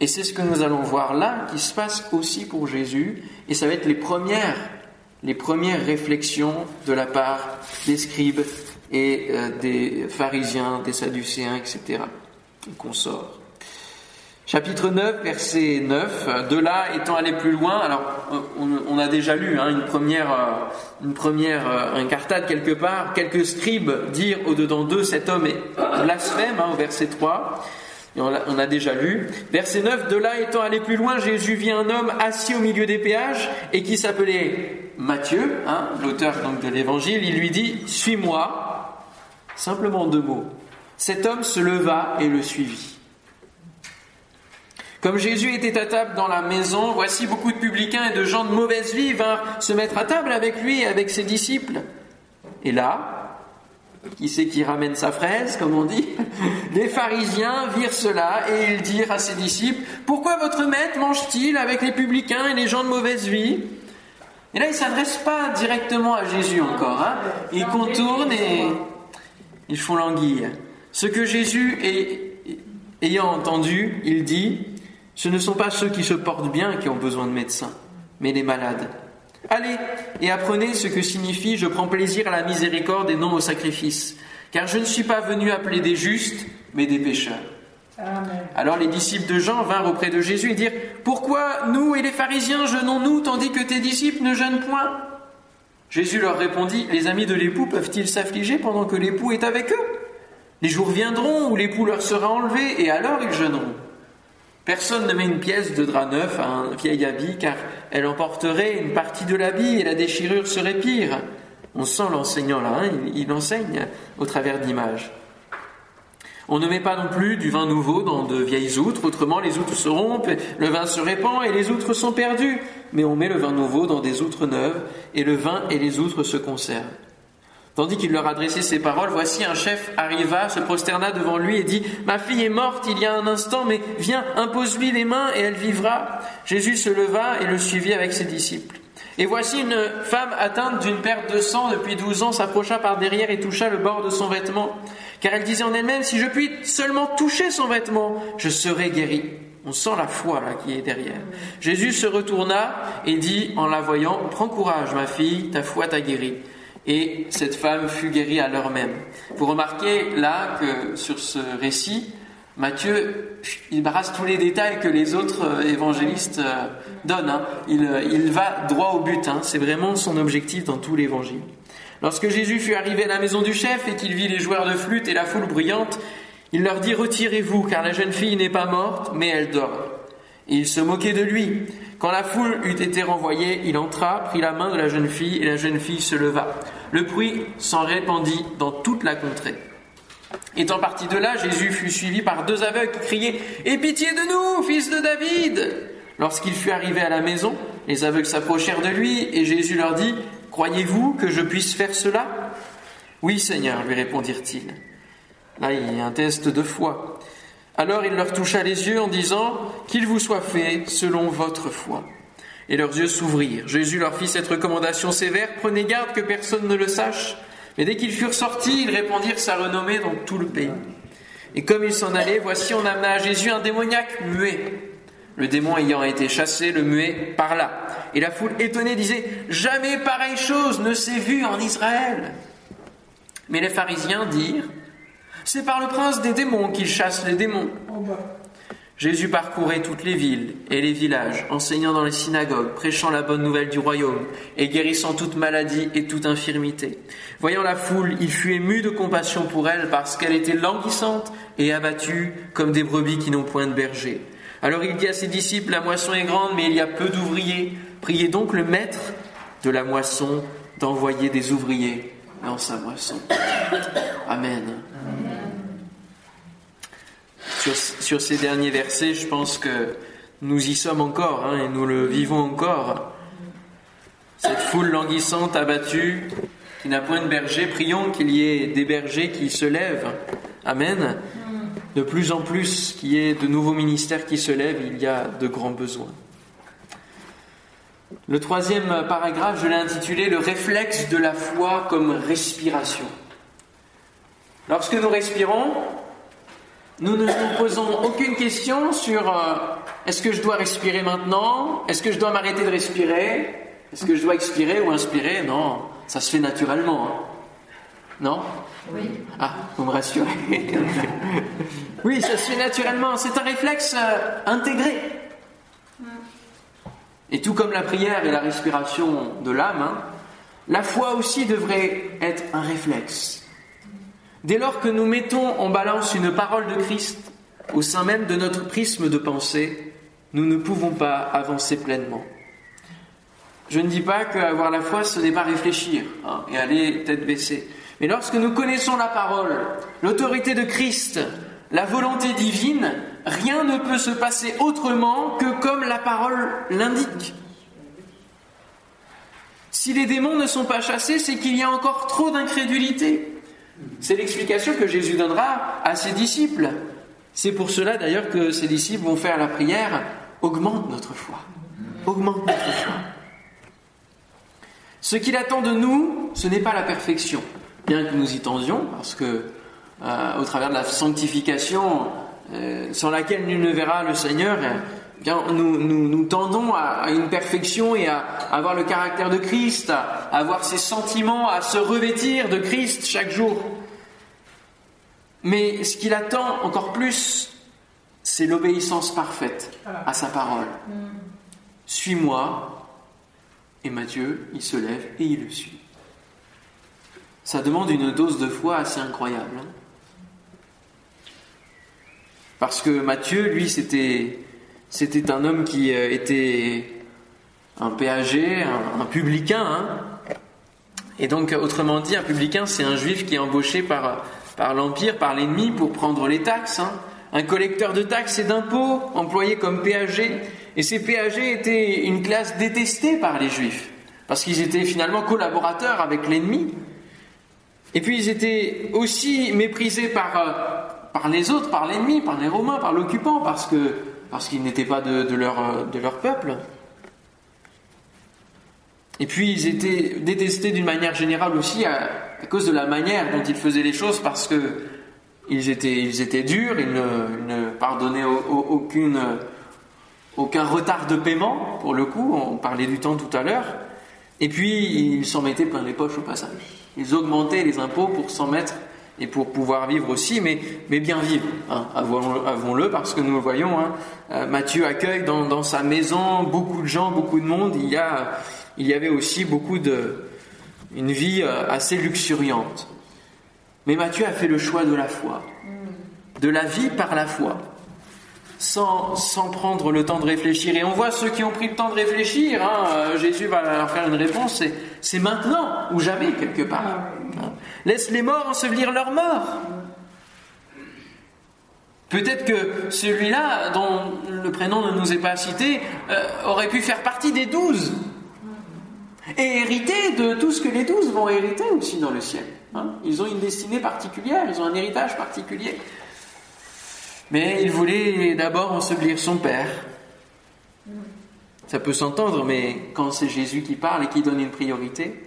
Et c'est ce que nous allons voir là, qui se passe aussi pour Jésus, et ça va être les premières, les premières réflexions de la part des scribes et euh, des pharisiens, des sadducéens, etc., consorts. Chapitre 9, verset 9. De là, étant allé plus loin, alors on, a déjà lu hein, une première, euh, une première euh, incartade quelque part. Quelques scribes dirent au-dedans d'eux, cet homme est blasphème, hein, au verset 3. Et on, a, on, a, déjà lu. Verset 9, de là étant allé plus loin, Jésus vit un homme assis au milieu des péages et qui s'appelait Matthieu, hein, l'auteur donc de l'évangile. Il lui dit, suis-moi. Simplement deux mots. Cet homme se leva et le suivit. Comme Jésus était à table dans la maison, voici beaucoup de publicains et de gens de mauvaise vie vinrent se mettre à table avec lui et avec ses disciples. Et là, qui c'est qui ramène sa fraise, comme on dit Les pharisiens virent cela et ils dirent à ses disciples Pourquoi votre maître mange-t-il avec les publicains et les gens de mauvaise vie? Et là, ils ne s'adressent pas directement à Jésus encore. Hein ils contournent et ils font l'anguille. Ce que Jésus, ayant entendu, il dit ce ne sont pas ceux qui se portent bien qui ont besoin de médecins, mais les malades. Allez et apprenez ce que signifie je prends plaisir à la miséricorde et non au sacrifice, car je ne suis pas venu appeler des justes, mais des pécheurs. Alors les disciples de Jean vinrent auprès de Jésus et dirent Pourquoi nous et les pharisiens jeûnons-nous tandis que tes disciples ne jeûnent point? Jésus leur répondit Les amis de l'époux peuvent-ils s'affliger pendant que l'époux est avec eux? Les jours viendront où l'époux leur sera enlevé et alors ils jeûneront. Personne ne met une pièce de drap neuf à un vieil habit car elle emporterait une partie de l'habit et la déchirure serait pire. On sent l'enseignant là, hein, il, enseigne au travers d'images. On ne met pas non plus du vin nouveau dans de vieilles outres, autrement les outres se rompent, le vin se répand et les outres sont perdues. Mais on met le vin nouveau dans des outres neuves et le vin et les outres se conservent. Tandis qu'il leur adressait ces paroles, voici un chef arriva, se prosterna devant lui et dit, Ma fille est morte il y a un instant, mais viens, impose-lui les mains et elle vivra. Jésus se leva et le suivit avec ses disciples. Et voici une femme atteinte d'une perte de sang depuis douze ans s'approcha par derrière et toucha le bord de son vêtement, car elle disait en elle-même, si je puis seulement toucher son vêtement, je serai guérie. On sent la foi là qui est derrière. Jésus se retourna et dit en la voyant, prends courage ma fille, ta foi t'a guérie. Et cette femme fut guérie à l'heure même. Vous remarquez là que sur ce récit, Matthieu, il brasse tous les détails que les autres euh, évangélistes euh, donnent. Hein. Euh, il, va droit au but. Hein. C'est vraiment son objectif dans tout l'évangile. Lorsque Jésus fut arrivé à la maison du chef et qu'il vit les joueurs de flûte et la foule bruyante, il leur dit Retirez-vous, car la jeune fille n'est pas morte, mais elle dort. Et il se moquait de lui. Quand la foule eut été renvoyée, il entra, prit la main de la jeune fille, et la jeune fille se leva. Le bruit s'en répandit dans toute la contrée. Étant parti de là, Jésus fut suivi par deux aveugles qui criaient Aie pitié de nous, fils de David Lorsqu'il fut arrivé à la maison, les aveugles s'approchèrent de lui et Jésus leur dit Croyez-vous que je puisse faire cela Oui, Seigneur, lui répondirent-ils. Là, il y a un test de foi. Alors il leur toucha les yeux en disant Qu'il vous soit fait selon votre foi. Et leurs yeux s'ouvrirent. Jésus leur fit cette recommandation sévère Prenez garde que personne ne le sache mais dès qu'ils furent sortis, ils répandirent sa renommée dans tout le pays. Et comme ils s'en allaient, voici on amena à Jésus un démoniaque muet. Le démon ayant été chassé, le muet parla. Et la foule étonnée disait Jamais pareille chose ne s'est vue en Israël. Mais les pharisiens dirent C'est par le prince des démons qu'il chasse les démons. Jésus parcourait toutes les villes et les villages, enseignant dans les synagogues, prêchant la bonne nouvelle du royaume et guérissant toute maladie et toute infirmité. Voyant la foule, il fut ému de compassion pour elle parce qu'elle était languissante et abattue comme des brebis qui n'ont point de berger. Alors il dit à ses disciples, la moisson est grande, mais il y a peu d'ouvriers. Priez donc le maître de la moisson d'envoyer des ouvriers dans sa moisson. Amen sur, ces derniers versets, je pense que nous y sommes encore hein, et nous le vivons encore. Cette foule languissante, abattue, qui n'a point de berger, prions qu'il y ait des bergers qui se lèvent. Amen. De plus en plus qu'il y ait de nouveaux ministères qui se lèvent, il y a de grands besoins. Le troisième paragraphe, je l'ai intitulé Le réflexe de la foi comme respiration. Lorsque nous respirons, nous ne nous posons aucune question sur euh, est-ce que je dois respirer maintenant? Est-ce que je dois m'arrêter de respirer? Est-ce que je dois expirer ou inspirer? Non, ça se fait naturellement. Hein. Non? Oui. Ah, vous me rassurez. oui, ça se fait naturellement. C'est un réflexe euh, intégré. Et tout comme la prière et la respiration de l'âme, hein, la foi aussi devrait être un réflexe. Dès lors que nous mettons en balance une parole de Christ au sein même de notre prisme de pensée, nous ne pouvons pas avancer pleinement. Je ne dis pas qu'avoir la foi, ce n'est pas réfléchir hein, et aller tête baissée. Mais lorsque nous connaissons la parole, l'autorité de Christ, la volonté divine, rien ne peut se passer autrement que comme la parole l'indique. Si les démons ne sont pas chassés, c'est qu'il y a encore trop d'incrédulité. C'est l'explication que Jésus donnera à ses disciples. C'est pour cela d'ailleurs que ses disciples vont faire la prière augmente notre foi. Augmente notre foi. Ce qu'il attend de nous, ce n'est pas la perfection, bien que nous y tendions, parce que euh, au travers de la sanctification, euh, sans laquelle nul ne verra le Seigneur, nous, nous, tendons à, une perfection et à, avoir le caractère de Christ, à, avoir ses sentiments, à se revêtir de Christ chaque jour. Mais ce qu'il attend encore plus, c'est l'obéissance parfaite à sa parole. Suis-moi. Et Matthieu, il se lève et il le suit. Ça demande une dose de foi assez incroyable. Hein. Parce que Matthieu, lui, c'était c'était un homme qui euh, était un péager, un, publicain. Hein. Et donc, autrement dit, un publicain, c'est un juif qui est embauché par, par l'Empire, par l'ennemi, pour prendre les taxes. Hein. Un collecteur de taxes et d'impôts, employé comme péager. Et ces péagers étaient une classe détestée par les juifs, parce qu'ils étaient finalement collaborateurs avec l'ennemi. Et puis ils étaient aussi méprisés par, euh, par les autres, par l'ennemi, par les Romains, par l'occupant, parce que parce qu'ils n'étaient pas de, leur, de leur peuple. Et puis ils étaient détestés d'une manière générale aussi à, cause de la manière dont ils faisaient les choses, parce que ils étaient, durs, ils ne, pardonnaient aucune, aucun retard de paiement, pour le coup, on parlait du temps tout à l'heure, et puis ils s'en mettaient plein les poches au passage. Ils augmentaient les impôts pour s'en mettre et pour pouvoir vivre aussi, mais, mais bien vivre, hein, avouons-le, parce que nous le voyons, hein, euh, Matthieu accueille dans, sa maison beaucoup de gens, beaucoup de monde, il y, a, il y avait aussi beaucoup de... une vie euh, assez luxuriante. Mais Matthieu a fait le choix de la foi, de la vie par la foi, sans, sans prendre le temps de réfléchir. Et on voit ceux qui ont pris le temps de réfléchir, hein, euh, Jésus va leur faire une réponse, c'est maintenant ou jamais quelque part. Laisse les morts ensevelir leurs morts. Peut-être que celui-là, dont le prénom ne nous est pas cité, euh, aurait pu faire partie des douze et hériter de tout ce que les douze vont hériter aussi dans le ciel. Hein. ils ont une destinée particulière, ils ont un héritage particulier. Mais il voulait d'abord ensevelir son père. Ça peut s'entendre, mais quand c'est Jésus qui parle et qui donne une priorité,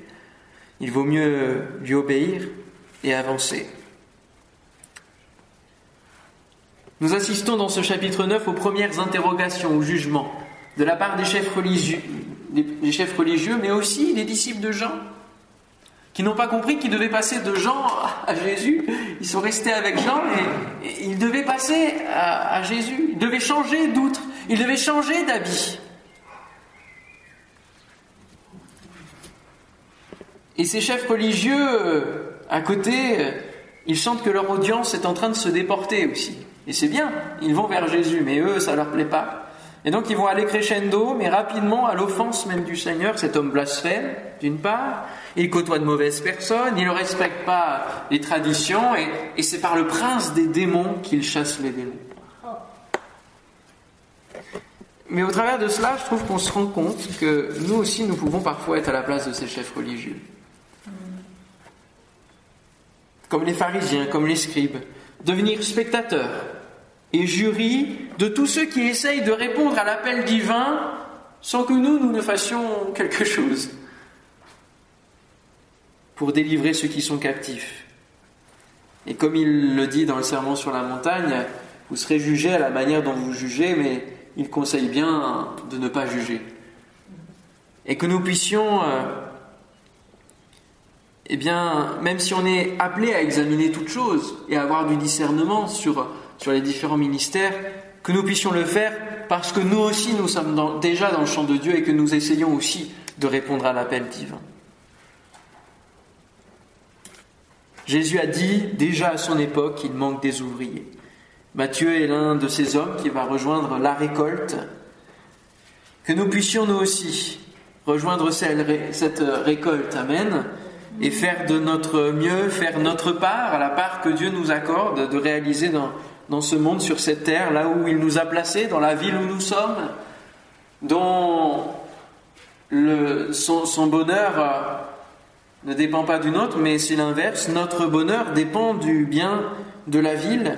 il vaut mieux lui obéir et avancer. Nous assistons dans ce chapitre 9 aux premières interrogations, au jugement, de la part des chefs religieux, des chefs religieux mais aussi des disciples de Jean, qui n'ont pas compris qu'ils devaient passer de Jean à Jésus. Ils sont restés avec Jean et, ils devaient passer à, à Jésus. Ils devaient changer d'outre, ils devaient changer d'habit. Et ces chefs religieux, euh, à côté, euh, ils sentent que leur audience est en train de se déporter aussi. Et c'est bien, ils vont vers Jésus, mais eux, ça leur plaît pas. Et donc ils vont aller crescendo, mais rapidement à l'offense même du Seigneur. Cet homme blasphème, d'une part, il côtoie de mauvaises personnes, il ne respecte pas les traditions, et, et c'est par le prince des démons qu'il chasse les démons. Mais au travers de cela, je trouve qu'on se rend compte que nous aussi, nous pouvons parfois être à la place de ces chefs religieux comme les pharisiens, comme les scribes, devenir spectateurs et jury de tous ceux qui essayent de répondre à l'appel divin sans que nous, nous ne fassions quelque chose pour délivrer ceux qui sont captifs. Et comme il le dit dans le Sermon sur la montagne, vous serez jugés à la manière dont vous jugez, mais il conseille bien de ne pas juger. Et que nous puissions euh, eh bien, même si on est appelé à examiner toutes choses et à avoir du discernement sur, sur les différents ministères, que nous puissions le faire parce que nous aussi, nous sommes déjà dans le champ de Dieu et que nous essayons aussi de répondre à l'appel divin. Jésus a dit déjà à son époque qu'il manque des ouvriers. Matthieu est l'un de ces hommes qui va rejoindre la récolte. Que nous puissions nous aussi rejoindre cette récolte. Amen et faire de notre mieux, faire notre part la part que Dieu nous accorde de réaliser dans, dans ce monde, sur cette terre, là où il nous a placés, dans la ville où nous sommes, dont le, son, son bonheur euh, ne dépend pas du nôtre, mais c'est l'inverse. Notre bonheur dépend du bien de la ville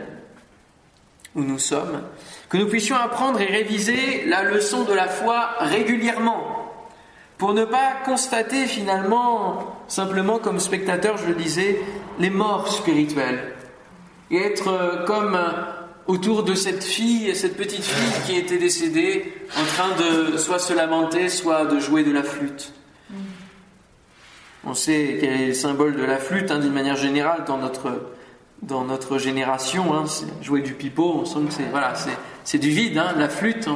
où nous sommes. Que nous puissions apprendre et réviser la leçon de la foi régulièrement pour ne pas constater finalement, simplement comme spectateur, je le disais, les morts spirituelles, et être euh, comme euh, autour de cette fille, cette petite fille qui était décédée, en train de soit se lamenter, soit de jouer de la flûte. On sait quel est le symbole de la flûte, hein, d'une manière générale, dans notre, dans notre génération. Hein, jouer du pipeau, on sent que c'est voilà, du vide, hein, la flûte.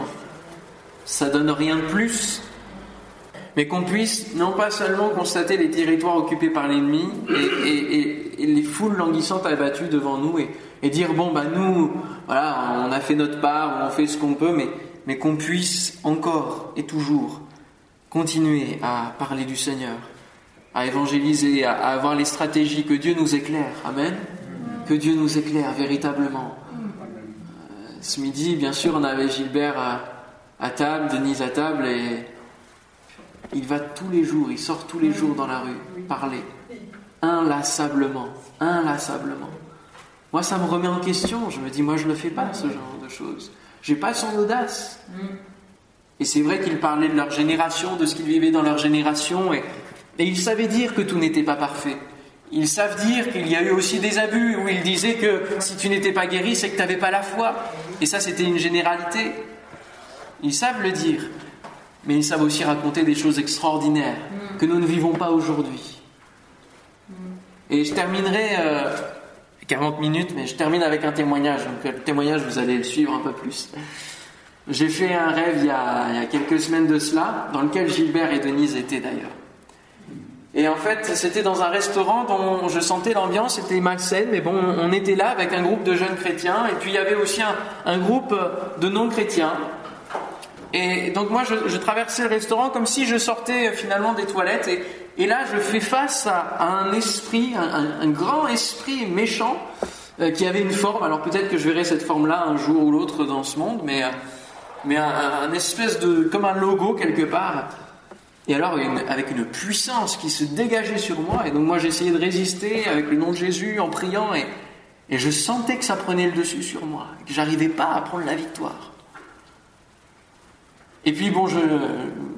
Ça donne rien de plus mais qu'on puisse non pas seulement constater les territoires occupés par l'ennemi et, les foules languissantes abattues devant nous et, dire bon bah nous voilà on a fait notre part, on fait ce qu'on peut, mais, mais qu'on puisse encore et toujours continuer à parler du Seigneur, à évangéliser, à, avoir les stratégies que Dieu nous éclaire, amen, que Dieu nous éclaire véritablement. Euh, ce midi, bien sûr, on avait Gilbert à, à table, Denise à table et il va tous les jours, il sort tous les jours dans la rue, parler. Inlassablement, inlassablement. Moi, ça me remet en question. Je me dis, moi, je ne fais pas ce genre de choses. J'ai pas son audace. Et c'est vrai qu'ils parlaient de leur génération, de ce qu'ils vivaient dans leur génération, et, et ils savaient dire que tout n'était pas parfait. Ils savent dire qu'il y a eu aussi des abus où ils disaient que si tu n'étais pas guéri, c'est que tu n'avais pas la foi. Et ça, c'était une généralité. Ils savent le dire, mais ils savent aussi raconter des choses extraordinaires que nous ne vivons pas aujourd'hui. Et je terminerai, 40 euh, minutes, mais je termine avec un témoignage. Donc le témoignage, vous allez le suivre un peu plus. J'ai fait un rêve il y, a, il y, a, quelques semaines de cela, dans lequel Gilbert et Denise étaient d'ailleurs. Et en fait, c'était dans un restaurant dont je sentais l'ambiance était malsaine, mais bon, on était là avec un groupe de jeunes chrétiens, et puis il y avait aussi un, un groupe de non-chrétiens. Et donc moi, je, traversais le restaurant comme si je sortais finalement des toilettes, et, là, je fais face à, un esprit, un, grand esprit méchant, euh, qui avait une forme. Alors peut-être que je verrai cette forme-là un jour ou l'autre dans ce monde, mais, euh, mais un, espèce de, comme un logo quelque part. Et alors, avec une puissance qui se dégageait sur moi, et donc moi j'essayais de résister avec le nom de Jésus en priant, et je sentais que ça prenait le dessus sur moi, que j'arrivais pas à prendre la victoire. Et puis bon,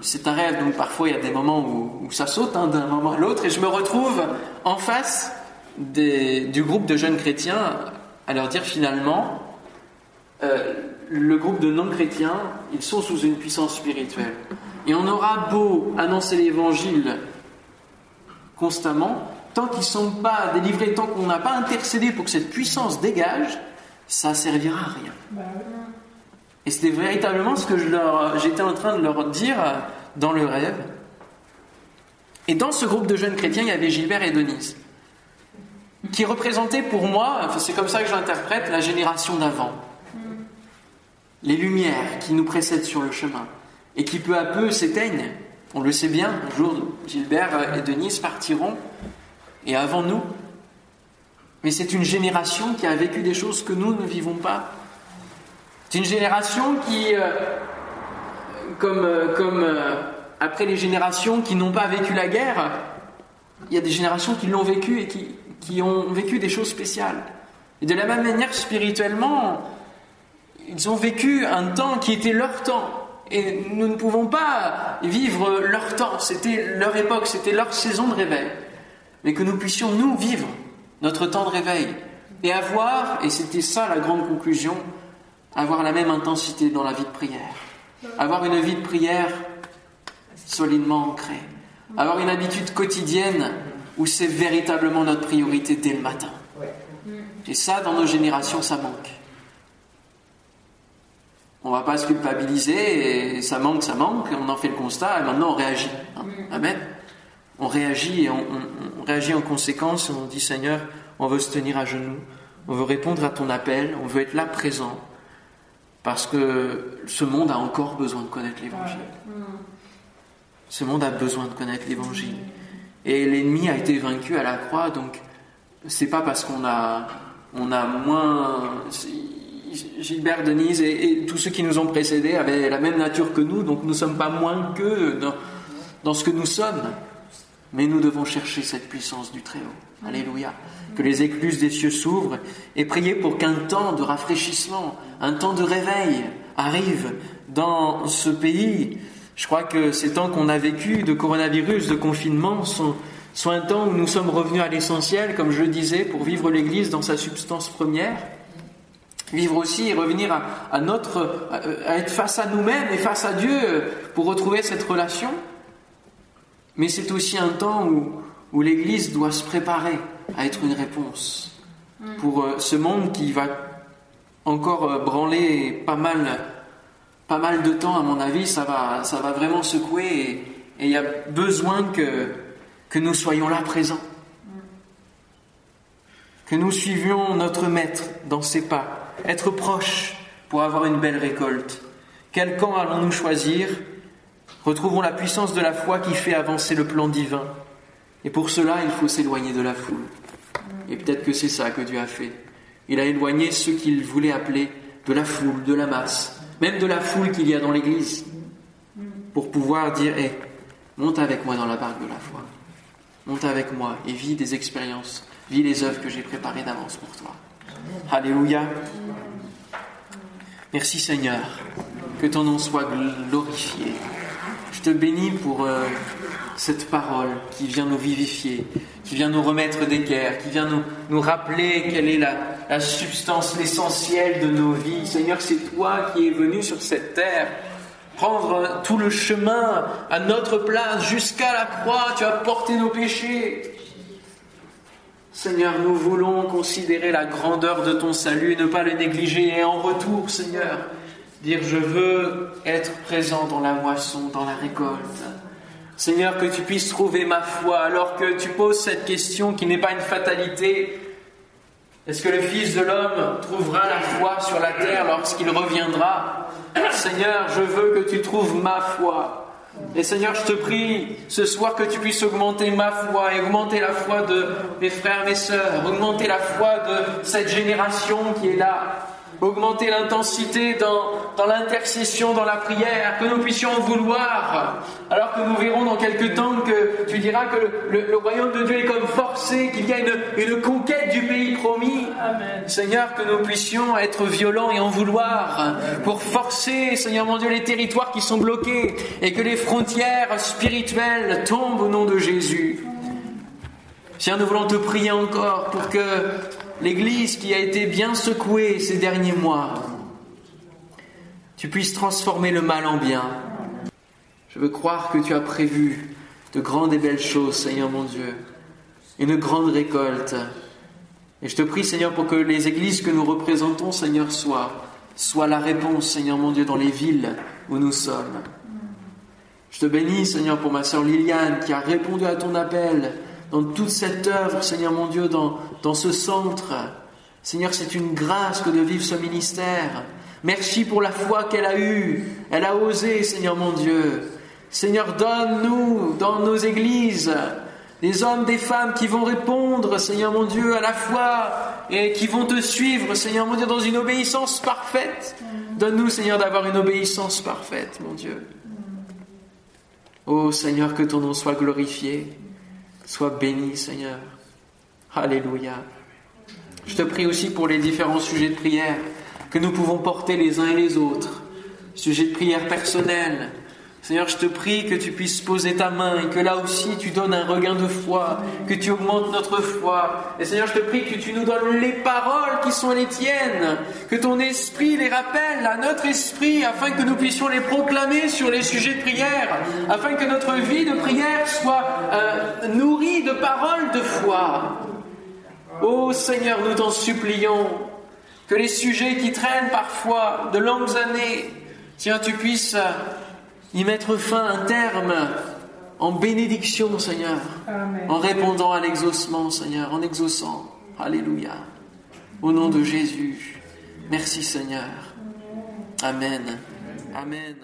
c'est un rêve, donc parfois il y a des moments où, ça saute hein, d'un moment à l'autre, et je me retrouve en face du groupe de jeunes chrétiens à leur dire finalement, euh, le groupe de non-chrétiens, ils sont sous une puissance spirituelle. Et on aura beau annoncer l'évangile constamment, tant qu'ils ne sont pas délivrés, tant qu'on n'a pas intercédé pour que cette puissance dégage, ça ne servira à rien. Et c'était véritablement ce que j'étais en train de leur dire dans le rêve. Et dans ce groupe de jeunes chrétiens, il y avait Gilbert et Denise, qui représentaient pour moi, c'est comme ça que j'interprète, la génération d'avant. Les lumières qui nous précèdent sur le chemin et qui peu à peu s'éteignent. On le sait bien, un jour Gilbert et Denise partiront, et avant nous. Mais c'est une génération qui a vécu des choses que nous ne vivons pas. C'est une génération qui, euh, comme, euh, comme euh, après les générations qui n'ont pas vécu la guerre, il y a des générations qui l'ont vécu et qui, qui ont vécu des choses spéciales. Et de la même manière, spirituellement, ils ont vécu un temps qui était leur temps. Et nous ne pouvons pas vivre leur temps, c'était leur époque, c'était leur saison de réveil. Mais que nous puissions, nous, vivre notre temps de réveil et avoir, et c'était ça la grande conclusion, avoir la même intensité dans la vie de prière. Avoir une vie de prière solidement ancrée. Avoir une habitude quotidienne où c'est véritablement notre priorité dès le matin. Et ça, dans nos générations, ça manque. On ne va pas se culpabiliser, et ça manque, ça manque, on en fait le constat, et maintenant on réagit. Hein. Mm. Amen. On réagit et on, réagit en conséquence, on dit Seigneur, on veut se tenir à genoux, on veut répondre à ton appel, on veut être là présent, parce que ce monde a encore besoin de connaître l'Évangile. Mm. Ce monde a besoin de connaître l'Évangile. Et l'ennemi a été vaincu à la croix, donc c'est pas parce qu'on a, on a moins Gilbert, Denise et, tous ceux qui nous ont précédés avaient la même nature que nous, donc nous ne sommes pas moins qu'eux dans, ce que nous sommes. Mais nous devons chercher cette puissance du Très-Haut. Alléluia. Que les écluses des cieux s'ouvrent et prier pour qu'un temps de rafraîchissement, un temps de réveil arrive dans ce pays. Je crois que ces temps qu'on a vécu de coronavirus, de confinement, sont, un temps où nous sommes revenus à l'essentiel, comme je disais, pour vivre l'Église dans sa substance première Vivre aussi et revenir à, notre, à être face à nous-mêmes et face à Dieu pour retrouver cette relation. Mais c'est aussi un temps où l'Église doit se préparer à être une réponse pour euh, ce monde qui va encore euh, branler pas mal, pas mal de temps, à mon avis, ça va, vraiment secouer et il y a besoin que, que nous soyons là présents. Que nous suivions notre Maître dans ses pas être proche pour avoir une belle récolte. Quel camp allons-nous choisir? Retrouvons la puissance de la foi qui fait avancer le plan divin. Et pour cela, il faut s'éloigner de la foule. Et peut-être que c'est ça que Dieu a fait. Il a éloigné ceux qu'il voulait appeler de la foule, de la masse, même de la foule qu'il y a dans l'Église, pour pouvoir dire, hé, monte avec moi dans la barque de la foi. Monte avec moi et vis des expériences, vis les œuvres que j'ai préparées d'avance pour toi. Alléluia. Merci Seigneur. Que ton nom soit glorifié. Je te bénis pour euh, cette parole qui vient nous vivifier, qui vient nous remettre d'équerre, qui vient nous, nous rappeler quelle est la, la substance, l'essentiel de nos vies. Seigneur, c'est toi qui es venu sur cette terre prendre tout le chemin à notre place jusqu'à la croix. Tu as porté nos péchés. Seigneur, nous voulons considérer la grandeur de ton salut ne pas le négliger. Et en retour, Seigneur, dire je veux être présent dans la moisson, dans la récolte. Seigneur, que tu puisses trouver ma foi alors que tu poses cette question qui n'est pas une fatalité. Est-ce que le Fils de l'homme trouvera la foi sur la terre lorsqu'il reviendra? Seigneur, je veux que tu trouves ma foi. Et Seigneur, je te prie ce soir que tu puisses augmenter ma foi et augmenter la foi de mes frères, mes sœurs, augmenter la foi de cette génération qui est là, augmenter l'intensité dans, dans l'intercession, dans la prière, que nous puissions vouloir, alors que nous verrons dans quelques temps que tu diras que le, le royaume de Dieu est comme forcé, qu'il y a une, une, conquête du pays promis. Amen. Seigneur, que nous puissions être violents et en vouloir pour forcer, Seigneur mon Dieu, les territoires qui sont bloqués et que les frontières spirituelles tombent au nom de Jésus. Seigneur, nous voulons te prier encore pour que l'Église qui a été bien secouée ces derniers mois, tu puisses transformer le mal en bien. Je veux croire que tu as prévu de grandes et belles choses, Seigneur mon Dieu, une grande récolte. Et je te prie, Seigneur, pour que les églises que nous représentons, Seigneur, soient, soient la réponse, Seigneur mon Dieu, dans les villes où nous sommes. Je te bénis, Seigneur, pour ma sœur Liliane qui a répondu à ton appel dans toute cette œuvre, Seigneur mon Dieu, dans, dans ce centre. Seigneur, c'est une grâce que de vivre ce ministère. Merci pour la foi qu'elle a eue. Elle a osé, Seigneur mon Dieu. Seigneur, donne-nous dans nos églises des hommes, des femmes qui vont répondre, Seigneur mon Dieu, à la foi et qui vont te suivre, Seigneur mon Dieu, dans une obéissance parfaite. Donne-nous, Seigneur, d'avoir une obéissance parfaite, mon Dieu. Oh, Seigneur, que ton nom soit glorifié. Sois béni, Seigneur. Alléluia. Je te prie aussi pour les différents sujets de prière que nous pouvons porter les uns et les autres. Sujets de prière personnels. Seigneur, je te prie que tu puisses poser ta main et que là aussi tu donnes un regain de foi, que tu augmentes notre foi. Et Seigneur, je te prie que tu nous donnes les paroles qui sont les tiennes, que ton esprit les rappelle à notre esprit afin que nous puissions les proclamer sur les sujets de prière, afin que notre vie de prière soit euh, nourrie de paroles de foi. Ô Seigneur, nous t'en supplions que les sujets qui traînent parfois de longues années, tiens, tu puisses y mettre fin, un terme en bénédiction, Seigneur, Amen. en répondant à l'exaucement, Seigneur, en exaucant. Alléluia. Au nom de Jésus. Merci, Seigneur. Amen. Amen.